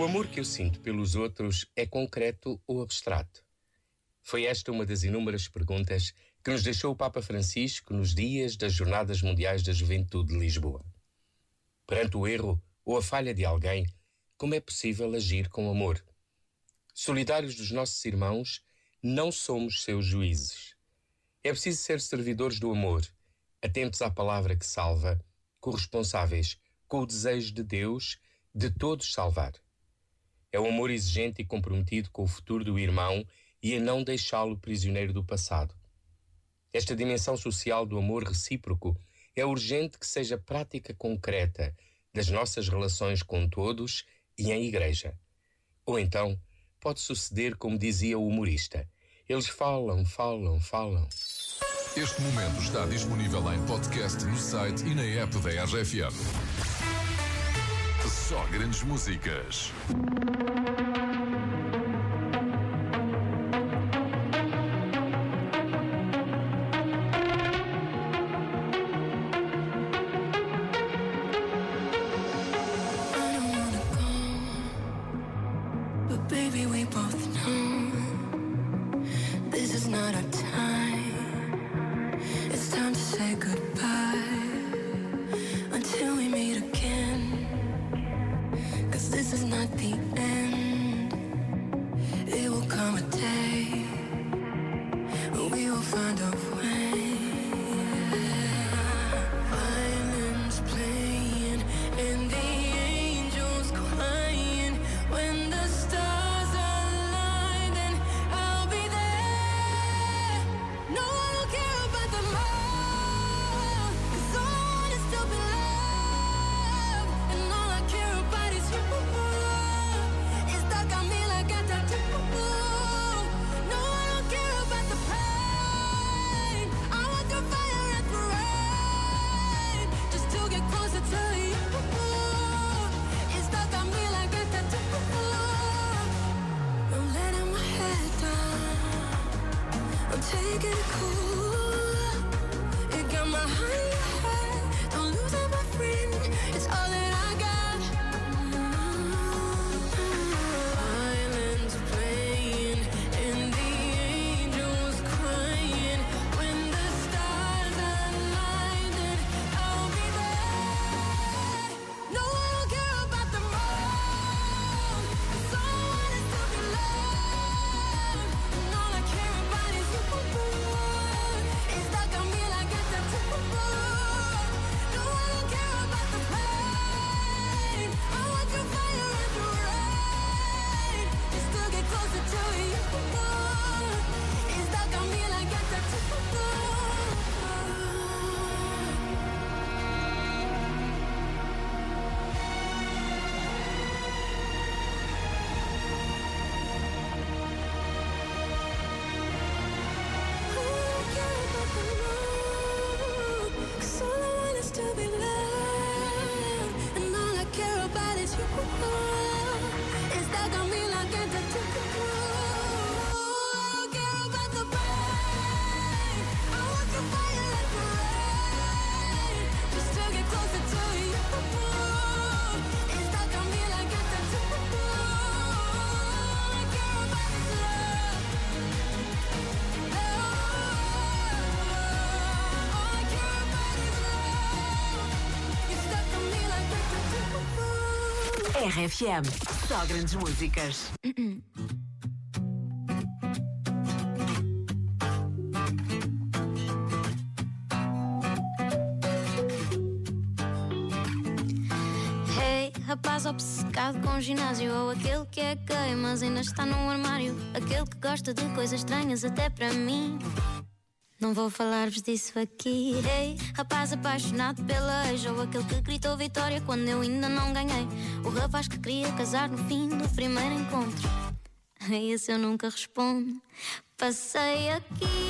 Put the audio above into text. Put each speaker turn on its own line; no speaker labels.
O amor que eu sinto pelos outros é concreto ou abstrato? Foi esta uma das inúmeras perguntas que nos deixou o Papa Francisco nos dias das Jornadas Mundiais da Juventude de Lisboa. Perante o erro ou a falha de alguém, como é possível agir com amor? Solidários dos nossos irmãos, não somos seus juízes. É preciso ser servidores do amor, atentos à palavra que salva, corresponsáveis com o desejo de Deus de todos salvar. É o amor exigente e comprometido com o futuro do irmão e a não deixá-lo prisioneiro do passado. Esta dimensão social do amor recíproco é urgente que seja prática concreta das nossas relações com todos e em igreja. Ou então, pode suceder como dizia o humorista: eles falam, falam, falam.
Este momento está disponível em podcast no site e na app da RFM. Só grandes músicas.
Not our time. It's time to say goodbye until we meet again. Cause this is not the end. It will come a day I'm it cool. It got my heart.
RFM, só grandes músicas.
Rapaz obcecado com ginásio Ou aquele que é gay, mas ainda está no armário. Aquele que gosta de coisas estranhas até para mim Não vou falar-vos disso aqui. Hey, rapaz apaixonado pela ex Ou aquele que gritou vitória quando eu ainda não ganhei. O rapaz que queria casar no fim do primeiro encontro. A esse eu nunca respondo. Passei aqui